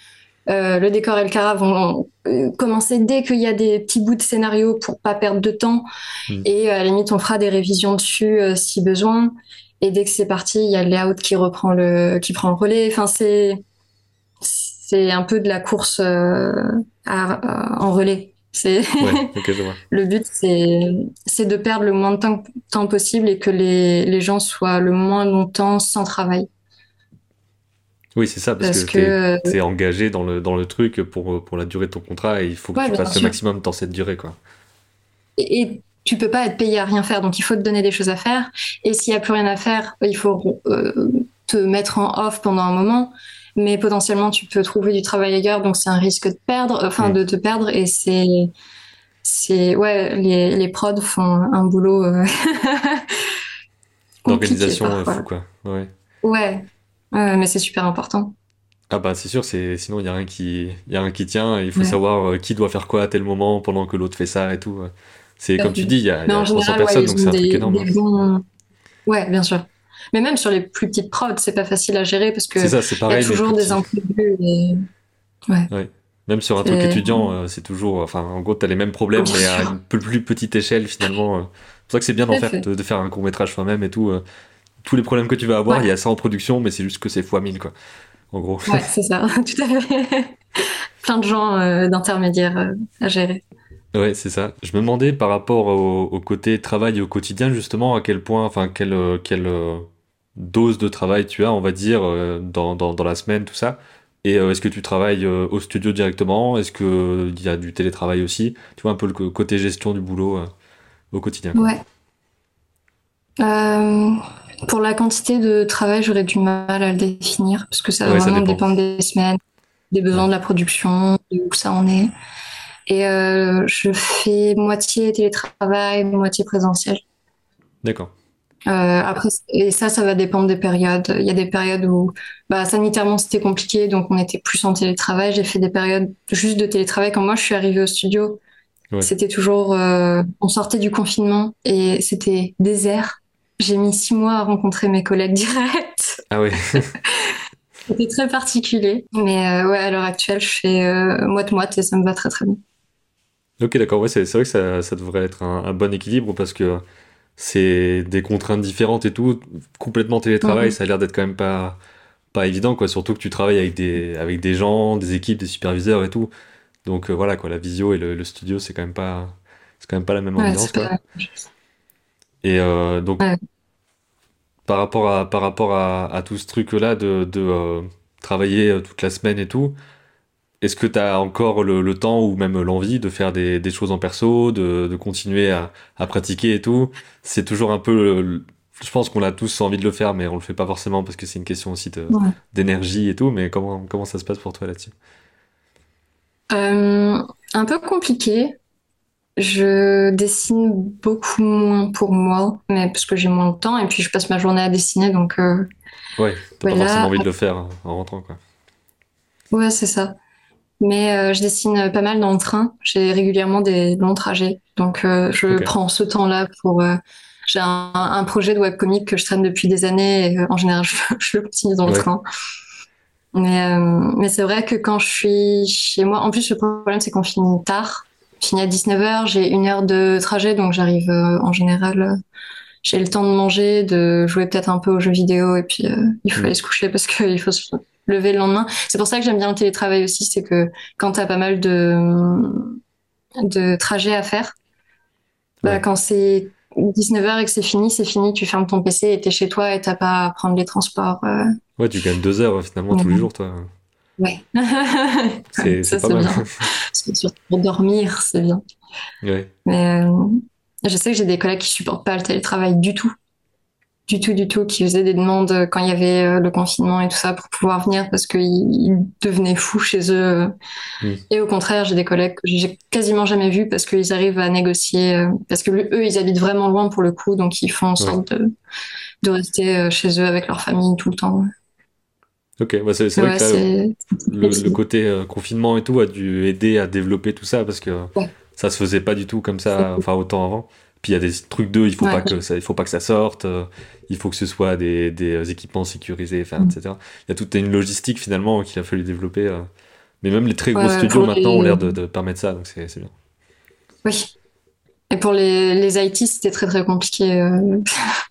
euh, le décor et le cara vont euh, commencer dès qu'il y a des petits bouts de scénario pour pas perdre de temps. Hmm. Et à la limite, on fera des révisions dessus si besoin. Et dès que c'est parti, il y a le layout qui reprend le, qui prend le relais. Enfin, c'est c'est un peu de la course euh, en relais. C'est le but, c'est de perdre le moins de temps, possible et que les, gens soient le moins longtemps sans travail. Oui, c'est ça, parce, que, tu es, engagé dans le, dans le truc pour, pour la durée de ton contrat et il faut que tu passes le maximum dans cette durée. Quoi. Et, tu peux pas être payé à rien faire, donc il faut te donner des choses à faire. Et s'il y a plus rien à faire, il faut euh, te mettre en off pendant un moment. Mais potentiellement tu peux trouver du travail ailleurs, donc c'est un risque de perdre, enfin de te perdre, et c'est c'est ouais les, les prods font un boulot euh, l'organisation euh, fou quoi. Ouais. Ouais, mais c'est super important ah bah c'est sûr c'est sinon il y a rien qui y a rien qui tient il faut savoir euh, qui doit faire quoi à tel moment pendant que l'autre fait ça et tout c'est comme tu dis il y a, y a 300 personnes donc c'est un truc énorme hein. ouais bien sûr mais même sur les plus petites prods, c'est pas facile à gérer parce que il y a toujours des imprévus. Ouais. Même sur un truc étudiant, euh, c'est toujours. Enfin, en gros, tu as les mêmes problèmes, mais à une plus petite échelle finalement. Euh. C'est pour ça que c'est bien d'en faire, de, faire un court métrage soi-même et tout. Euh. Tous les problèmes que tu vas avoir, il y a ça en production, mais c'est juste que c'est fois 1000, quoi. En gros. Ouais, c'est ça, tout à fait. Plein de gens d'intermédiaires à gérer. Ouais, c'est ça. Je me demandais par rapport au, côté travail au quotidien, justement, à quel point, enfin, quelle, quelle dose de travail tu as, on va dire, euh, dans, dans, dans la semaine, tout ça. Et euh, est-ce que tu travailles euh, au studio directement? Est-ce qu'il y a du télétravail aussi? Tu vois un peu le côté gestion du boulot au quotidien. Ouais. Pour la quantité de travail, j'aurais du mal à le définir parce que ça va vraiment dépendre des semaines, des besoins de la production, de où ça en est. Et je fais moitié télétravail, moitié présentiel. D'accord. Euh, après, et ça, ça va dépendre des périodes. Il y a des périodes où, bah, sanitairement, c'était compliqué, donc on était plus en télétravail. J'ai fait des périodes juste de télétravail. Quand moi, je suis arrivée au studio, c'était toujours, euh, on sortait du confinement et c'était désert. J'ai mis six mois à rencontrer mes collègues directs. Ah oui. c'était très particulier. Mais euh, ouais, à l'heure actuelle, je fais euh, moite-moite et ça me va très très bien. Ok, d'accord. Ouais, c'est vrai que ça, ça devrait être un, un bon équilibre parce que c'est des contraintes différentes et tout. Complètement télétravail, mhm. ça a l'air d'être quand même pas, pas évident, quoi. Surtout que tu travailles avec des, avec des gens, des équipes, des superviseurs et tout. Donc euh, voilà, quoi, la visio et le, studio, c'est quand même pas, c'est quand même pas la même ambiance, quoi. Et euh, donc, par rapport à, par rapport à, à tout ce truc-là de, de euh, travailler toute la semaine et tout, est-ce que tu as encore le, temps ou même l'envie de faire des, choses en perso, de, continuer à, pratiquer et tout? C'est toujours un peu je pense qu'on a tous envie de le faire, mais on le fait pas forcément parce que c'est une question aussi d'énergie et tout. Mais comment, comment ça se passe pour toi là-dessus? Euh, Un peu compliqué. Je dessine beaucoup moins pour moi, mais parce que j'ai moins de temps et puis je passe ma journée à dessiner, donc. Euh, ouais, t'as pas forcément envie de le faire en rentrant, quoi. Ouais, c'est ça. Mais euh, je dessine pas mal dans le train. J'ai régulièrement des longs trajets, donc je prends ce temps-là pour j'ai un, projet de webcomic que je traîne depuis des années et euh, en général, je, le continue dans le train. Mais, euh, mais c'est vrai que quand je suis chez moi, en plus, le problème, c'est qu'on finit tard. Finis à 19h, j'ai une heure de trajet, donc j'arrive euh, en général, j'ai le temps de manger, de jouer peut-être un peu aux jeux vidéo et puis il faut mm. aller se coucher parce qu'il faut se lever le lendemain. C'est pour ça que j'aime bien le télétravail aussi, c'est que quand tu as pas mal de, de trajets à faire, bah, quand c'est 19h et que c'est fini, c'est fini, tu fermes ton PC et t'es chez toi et t'as pas à prendre les transports. Euh. Ouais, tu gagnes deux heures finalement tous les jours, toi. Ouais. c'est pas mal. Bien. Surtout pour dormir, c'est bien. Ouais. Mais euh, je sais que j'ai des collègues qui supportent pas le télétravail du tout du tout, du tout, qui faisaient des demandes quand il y avait euh, le confinement et tout ça pour pouvoir venir parce qu'ils devenaient fous chez eux. Mm. Et au contraire, j'ai des collègues que j'ai quasiment jamais vus parce qu'ils arrivent à négocier, euh, parce que eux, ils habitent vraiment loin pour le coup, donc ils font en sorte de, de, rester euh, chez eux avec leur famille tout le temps. Ok, bah c'est vrai que le, côté confinement et tout a dû aider à développer tout ça parce que ça se faisait pas du tout comme ça, enfin autant avant. Puis il y a des trucs d'eux, il faut pas que ça, il faut pas que ça sorte, euh, il faut que ce soit des, des euh, équipements sécurisés, enfin, mm. etc. Il y a toute une logistique finalement qu'il a fallu développer. Euh. Mais même les très gros studios maintenant ont l'air de, de, permettre ça, donc c'est bien. Oui. Et pour les, les IT, c'était très très compliqué.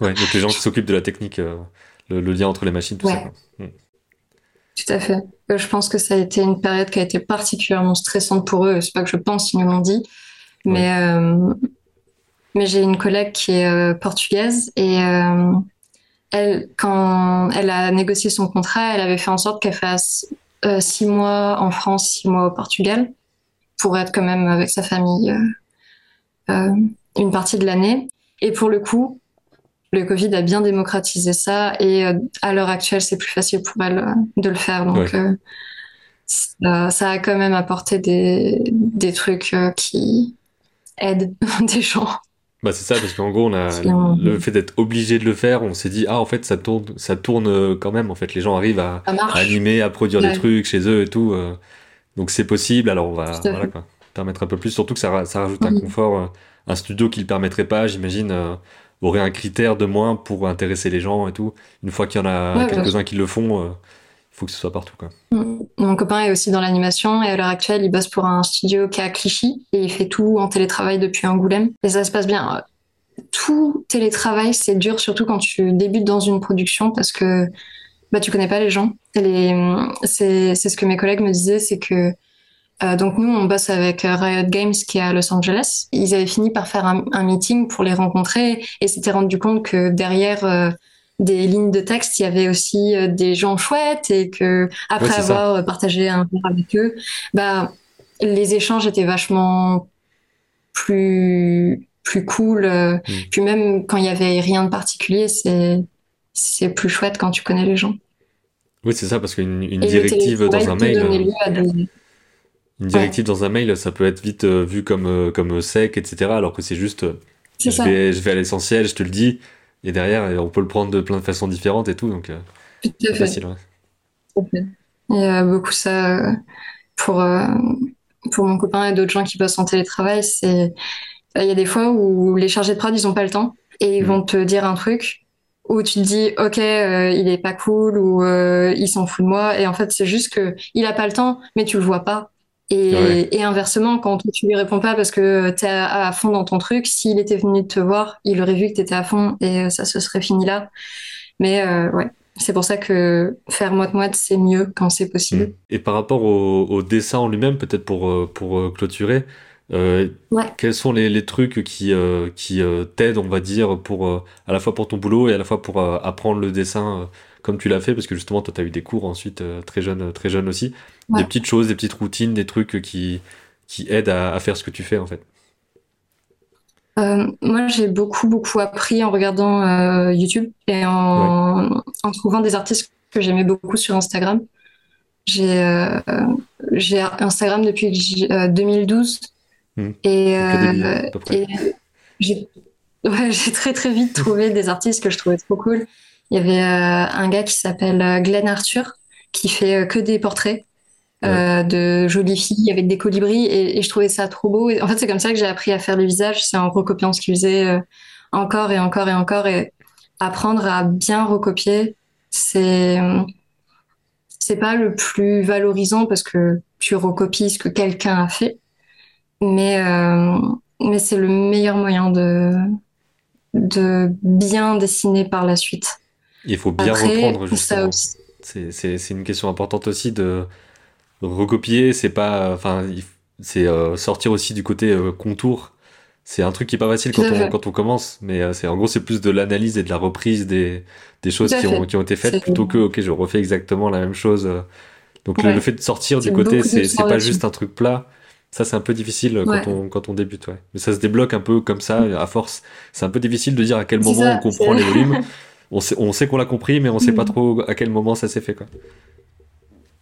ouais, donc les gens qui s'occupent de la technique, le, lien entre les machines, tout ça. Mm. Tout à fait. Je pense que ça a été une période qui a été particulièrement stressante pour eux. C'est pas que je pense, ils nous l'ont dit. Mais mais j'ai une collègue qui est euh, portugaise et euh, elle, quand elle a négocié son contrat, elle avait fait en sorte qu'elle fasse euh, six mois en France, six mois au Portugal, pour être quand même avec sa famille une partie de l'année. Et pour le coup, le Covid a bien démocratisé ça et à l'heure actuelle, c'est plus facile pour elle de le faire. Donc, ça, a quand même apporté des, des trucs qui aident des gens. Bah c'est ça, parce qu'en gros, on a le fait d'être obligé de le faire, on s'est dit, ah, en fait, ça tourne, ça tourne euh, quand même. En fait, les gens arrivent à, animer, à produire des trucs chez eux et tout. Euh. donc c'est possible, alors on va voilà, quoi, permettre un peu plus. Surtout que ça, ça rajoute un confort. Euh, un studio qui le permettrait pas, j'imagine, aurait un critère de moins pour intéresser les gens et tout. Une fois qu'il y en a quelques-uns qui le font, il faut que ce soit partout. Quoi. Mon copain est aussi dans l'animation et à l'heure actuelle, il bosse pour un studio qui est à Clichy et il fait tout en télétravail depuis Angoulême. Et ça se passe bien. Tout télétravail, c'est dur, surtout quand tu débutes dans une production parce que bah, tu connais pas les gens. C'est ce que mes collègues me disaient, c'est que euh, donc nous, on bosse avec Riot Games qui est à Los Angeles. Ils avaient fini par faire un, un meeting pour les rencontrer et s'étaient rendu compte que derrière euh, des lignes de texte, il y avait aussi euh, des gens chouettes et que après avoir euh, partagé un peu avec eux, bah les échanges étaient vachement plus plus cool. Euh, mm. Puis même quand il y avait rien de particulier, c'est c'est plus chouette quand tu connais les gens. Oui, c'est ça parce qu'une une directive dans un mail. Une directive dans un mail, ça peut être vite vu comme comme sec, etc. Alors que c'est juste, je vais, je vais à l'essentiel, je te le dis et derrière, on peut le prendre de plein de façons différentes et tout, donc euh, c'est facile. Il y a beaucoup ça euh, pour, euh, pour mon copain et d'autres gens qui bossent en télétravail. C'est il y a des fois où les chargés de prod ils ont pas le temps et ils mm. vont te dire un truc où tu te dis ok il est pas cool ou il s'en fout de moi et en fait c'est juste que il a pas le temps mais tu le vois pas et, inversement, quand tu lui réponds pas parce que tu es à, fond dans ton truc, s'il était venu te voir, il aurait vu que tu étais à fond et ça se serait fini là. Mais euh, ouais, c'est pour ça que faire moite-moite, c'est mieux quand c'est possible. Et par rapport au, dessin en lui-même, peut-être pour, euh, pour euh, clôturer, quels sont les, les trucs qui, qui t'aident, on va dire, pour, à la fois pour ton boulot et à la fois pour apprendre le dessin comme tu l'as fait, parce que justement, toi, tu as eu des cours ensuite euh, très jeune, très jeune aussi. Des petites choses, des petites routines, des trucs qui, qui aident à, faire ce que tu fais, en fait. Euh, moi, j'ai beaucoup, beaucoup appris en regardant euh, YouTube et en, en, trouvant des artistes que j'aimais beaucoup sur Instagram. J'ai euh, Instagram depuis 2012 hmm. et, et j'ai ouais, très, très vite trouvé des artistes que je trouvais trop cool. Il y avait un gars qui s'appelle Glenn Arthur qui fait que des portraits. Euh, de jolies filles avec des colibris et, je trouvais ça trop beau. Et en fait, c'est comme ça que j'ai appris à faire le visage, c'est en recopiant ce qu'il faisait euh, encore et encore et encore et apprendre à bien recopier, c'est c'est pas le plus valorisant parce que tu recopies ce que quelqu'un a fait, mais euh, mais c'est le meilleur moyen de de bien dessiner par la suite. Il faut bien reprendre justement. C'est une question importante aussi de recopier, c'est pas, enfin, c'est euh, sortir aussi du côté euh, contour. C'est un truc qui est pas facile quand on, quand on commence, mais euh, c'est en gros c'est plus de l'analyse et de la reprise des, des choses qui ont, qui ont été faites plutôt que ok je refais exactement la même chose. Donc le, fait de sortir du côté c'est c'est pas juste un truc plat. Ça c'est un peu difficile quand on quand on débute ouais. Mais ça se débloque un peu comme ça à force. C'est un peu difficile de dire à quel moment on comprend les volumes. On sait on sait qu'on l'a compris mais on sait pas mm. trop à quel moment ça s'est fait quoi.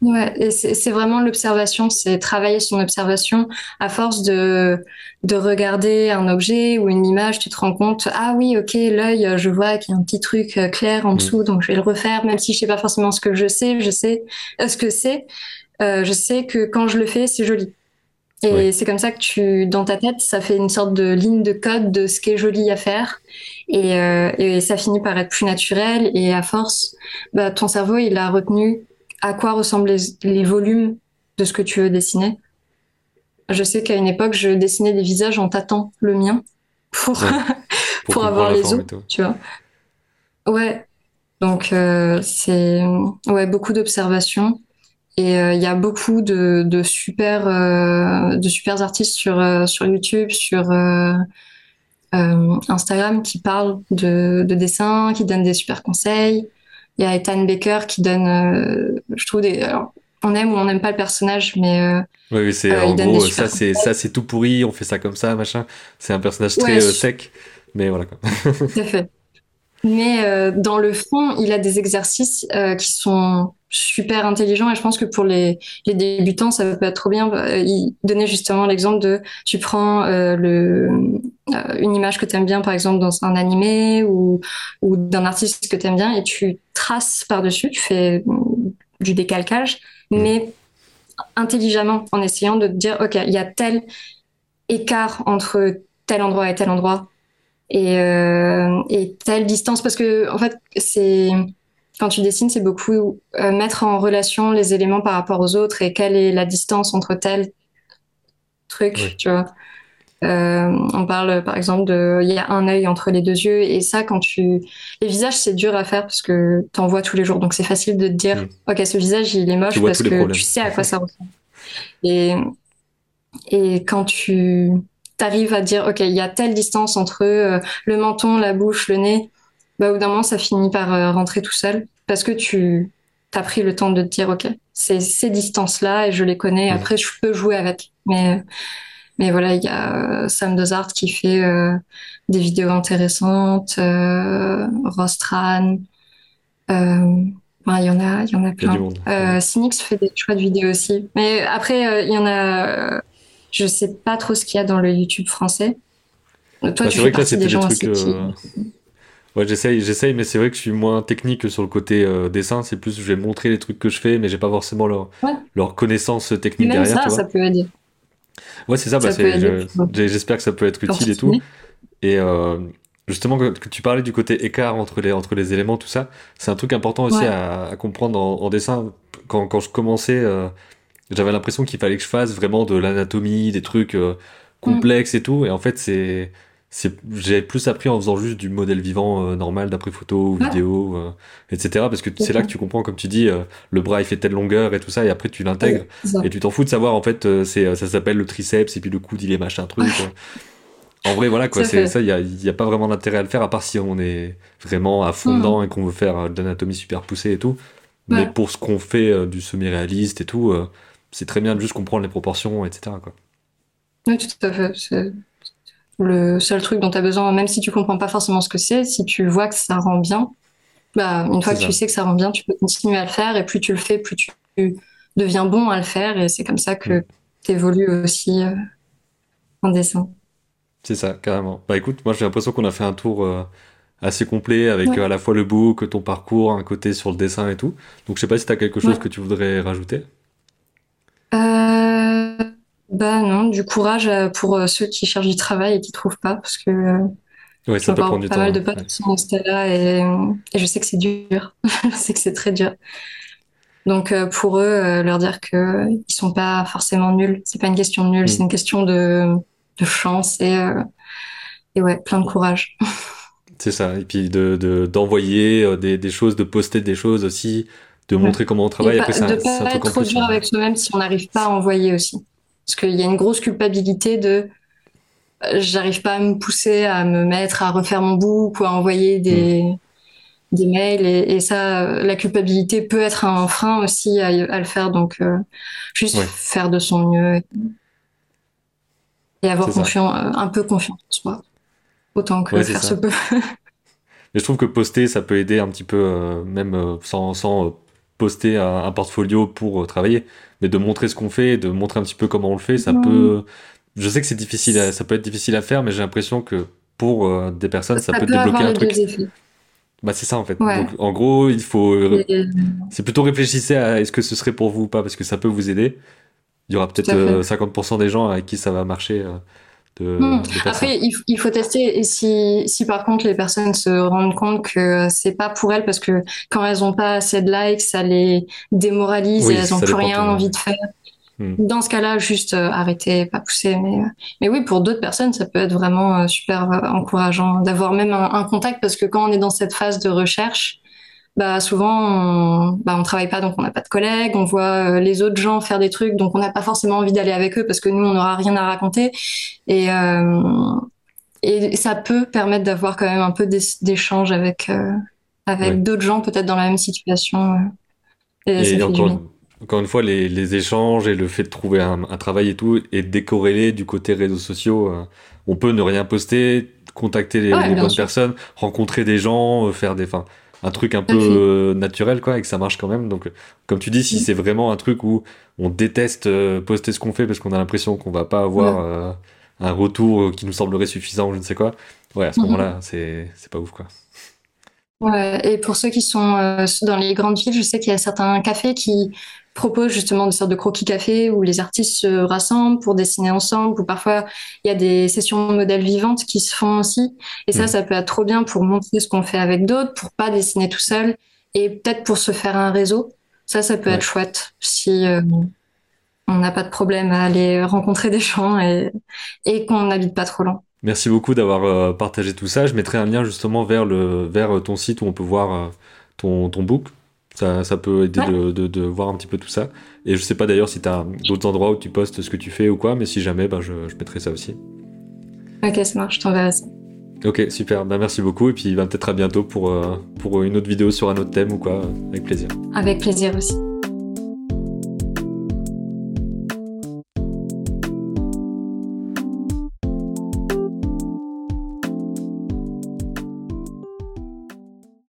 Ouais, c'est vraiment l'observation, c'est travailler son observation. À force de, de regarder un objet ou une image, tu te rends compte, ah oui, ok, l'œil, je vois qu'il y a un petit truc euh, clair en mm. dessous, donc je vais le refaire, même si je sais pas forcément ce que je sais, je sais euh, ce que c'est. Euh, je sais que quand je le fais, c'est joli. Et c'est comme ça que tu, dans ta tête, ça fait une sorte de ligne de code de ce qui est joli à faire. Et, euh, et ça finit par être plus naturel. Et à force, bah, ton cerveau, il a retenu à quoi ressemblent les, volumes de ce que tu veux dessiner. Je sais qu'à une époque, je dessinais des visages en tâtant le mien pour, pour, avoir les os, tu vois. Ouais. Donc, euh, c'est ouais, beaucoup d'observations. Et euh, il y a beaucoup de, de super, euh, de super artistes sur, sur YouTube, sur Instagram qui parlent de, de dessin, qui donnent des super conseils. Il y a Ethan Baker qui donne, euh, je trouve, des. on aime ou on n'aime pas le personnage, mais. Euh, oui, c'est euh, en gros, ça c'est ça c'est tout pourri, on fait ça comme ça, machin. C'est un personnage très sec, mais voilà quoi. Tout à fait. Mais dans le fond, il a des exercices qui sont super intelligents et je pense que pour les, les débutants, ça peut être trop bien. Il donnait justement l'exemple de tu prends le euh, une image que tu aimes bien, par exemple, dans un animé ou, ou d'un artiste que tu aimes bien, et tu traces par-dessus, tu fais du décalcage, mm. mais intelligemment, en essayant de te dire, OK, il y a tel écart entre tel endroit et tel endroit, et, euh, et telle distance, parce que, en fait, c'est quand tu dessines, c'est beaucoup euh, mettre en relation les éléments par rapport aux autres et quelle est la distance entre tel truc, tu vois. Euh, on parle par exemple de, il y a un œil entre les deux yeux et ça quand tu, les visages c'est dur à faire parce que t'en vois tous les jours donc c'est facile de te dire, mm. ok ce visage il est moche parce que tu sais à quoi ça ressemble. Et et quand tu t'arrives à dire, ok il y a telle distance entre euh, le menton, la bouche, le nez, bah au bout d'un moment ça finit par euh, rentrer tout seul parce que tu t'as pris le temps de te dire, ok c'est ces distances là et je les connais. Mm. Après je peux jouer avec, mais mais voilà, il y a euh, Sam Dozart qui fait euh, des vidéos intéressantes, euh, Rostran. Euh, il y en a, il y en a plein. Euh, Cynix fait des choix de vidéos aussi. Mais après, il y en a. je sais pas trop ce qu'il y a dans le YouTube français. Toi, bah, tu fais vrai que là, c'était des, des trucs. Ouais, j'essaye, j'essaye, mais c'est vrai que je suis moins technique sur le côté dessin. C'est plus, je vais montrer les trucs que je fais, mais j'ai pas forcément leur, leur connaissance technique Même derrière. Ça, ça peut aider. Ouais, c'est ça, bah, j'espère que ça peut être utile et tout. Et euh, justement, que, tu parlais du côté écart entre les, entre les éléments, tout ça, c'est un truc important aussi à, comprendre en, dessin. Quand, quand je commençais, euh, j'avais l'impression qu'il fallait que je fasse vraiment de l'anatomie, des trucs euh, complexes et tout. Et en fait, c'est j'ai plus appris en faisant juste du modèle vivant euh, normal d'après photo ou vidéo euh, etc parce que c'est là que tu comprends comme tu dis euh, le bras il fait telle longueur et tout ça et après tu l'intègres. Et tu t'en fous de savoir en fait c'est ça s'appelle le triceps et puis le coude il est machin truc en vrai voilà quoi c'est ça il y a, y a pas vraiment d'intérêt à le faire à part si on est vraiment à fond dedans et qu'on veut faire de l'anatomie super poussée et tout. Mais pour ce qu'on fait du semi-réaliste et tout c'est très bien de juste comprendre les proportions etc quoi. Oui tout à fait le seul truc dont tu as besoin, même si tu comprends pas forcément ce que c'est, si tu vois que ça rend bien, bah, une fois que tu sais que ça rend bien, tu peux continuer à le faire. Et plus tu le fais, plus tu deviens bon à le faire. Et c'est comme ça que mm. tu évolues aussi euh, en dessin. C'est ça, carrément. Bah écoute, moi j'ai l'impression qu'on a fait un tour euh, assez complet avec à la fois le book, ton parcours, un côté sur le dessin et tout. Donc je sais pas si tu as quelque chose que tu voudrais rajouter. Euh, bah non, du courage pour ceux qui cherchent du travail et qui trouvent pas, parce que oui, ça peut prendre du pas temps. mal de potes qui sont là et, et, je sais que c'est dur. je sais que c'est très dur. Donc euh, pour eux, euh, leur dire que ils sont pas forcément nuls. C'est pas une question de nul, mm. c'est une question de, de chance et, euh, et ouais, plein de courage. c'est ça. Et puis de d'envoyer des, des, choses, de poster des choses aussi, de montrer comment on travaille. Après, de pas être trop dur avec soi-même si on n'arrive pas à envoyer aussi. Parce qu'il y a une grosse culpabilité de j'arrive pas à me pousser à me mettre à refaire mon book ou à envoyer des, mm. des mails. Et, ça la culpabilité peut être un frein aussi à, le faire. Donc euh, juste faire de son mieux et avoir confiance euh, un peu confiance en soi autant que faire se peut mais je trouve que poster ça peut aider un petit peu euh, même sans, sans poster un, un, portfolio pour travailler mais de montrer ce qu'on fait de montrer un petit peu comment on le fait ça peut je sais que c'est difficile, ça peut être difficile à faire, mais j'ai l'impression que pour euh, des personnes, ça, peut, débloquer un truc. Bah c'est ça en fait. Donc en gros, il faut. Euh, c'est plutôt réfléchissez à est-ce que ce serait pour vous ou pas parce que ça peut vous aider. Il y aura peut-être 50% euh, des gens avec qui ça va marcher. De, hmm. Après, il, faut tester et si, si par contre les personnes se rendent compte que c'est pas pour elles parce que quand elles ont pas assez de likes, ça les démoralise et elles ont plus rien envie de faire. Hmm. Dans ce cas-là, juste euh, arrêter, pas pousser. Mais, euh, mais oui, pour d'autres personnes, ça peut être vraiment euh, super encourageant d'avoir même un, contact parce que quand on est dans cette phase de recherche, bah souvent on, bah, on travaille pas donc on n'a pas de collègues, on voit les autres gens faire des trucs donc on n'a pas forcément envie d'aller avec eux parce que nous on n'aura rien à raconter et et ça peut permettre d'avoir quand même un peu d'échange avec avec d'autres gens peut-être dans la même situation. et, encore une fois, les, échanges et le fait de trouver un, travail et tout est décorrélé du côté réseaux sociaux. Euh. on peut ne rien poster, contacter les, bonnes personnes, rencontrer des gens, euh, faire des, enfin, un truc un peu euh, naturel quoi, et que ça marche quand même. Donc, comme tu dis, si mm. c'est vraiment un truc où on déteste poster ce qu'on fait parce qu'on a l'impression qu'on va pas avoir un retour qui nous semblerait suffisant ou je ne sais quoi, ouais, à ce mm-hmm. moment-là, c'est c'est pas ouf quoi. Ouais, et pour ceux qui sont dans les grandes villes, je sais qu'il y a certains cafés qui propose justement des sortes de croquis café où les artistes se rassemblent pour dessiner ensemble, ou parfois il y a des sessions modèles vivantes qui se font aussi. Et ça, mm. ça peut être trop bien pour montrer ce qu'on fait avec d'autres, pour pas dessiner tout seul, et peut-être pour se faire un réseau. Ça, ça peut être chouette si euh, on n'a pas de problème à aller rencontrer des gens et, et qu'on n'habite pas trop loin. Merci beaucoup d'avoir euh, partagé tout ça. Je mettrai un lien justement vers, le, vers ton site où on peut voir euh, ton, ton book ça, ça peut aider de, de, de, voir un petit peu tout ça. Et je sais pas d'ailleurs si tu as d'autres endroits où tu postes ce que tu fais ou quoi, mais si jamais, ben, je, je mettrai ça aussi. Ok, ça marche, je t'enverrai ça. Ok, super, ben, merci beaucoup. Et puis ben, peut-être à bientôt pour, euh, pour une autre vidéo sur un autre thème ou quoi, avec plaisir. Avec plaisir aussi.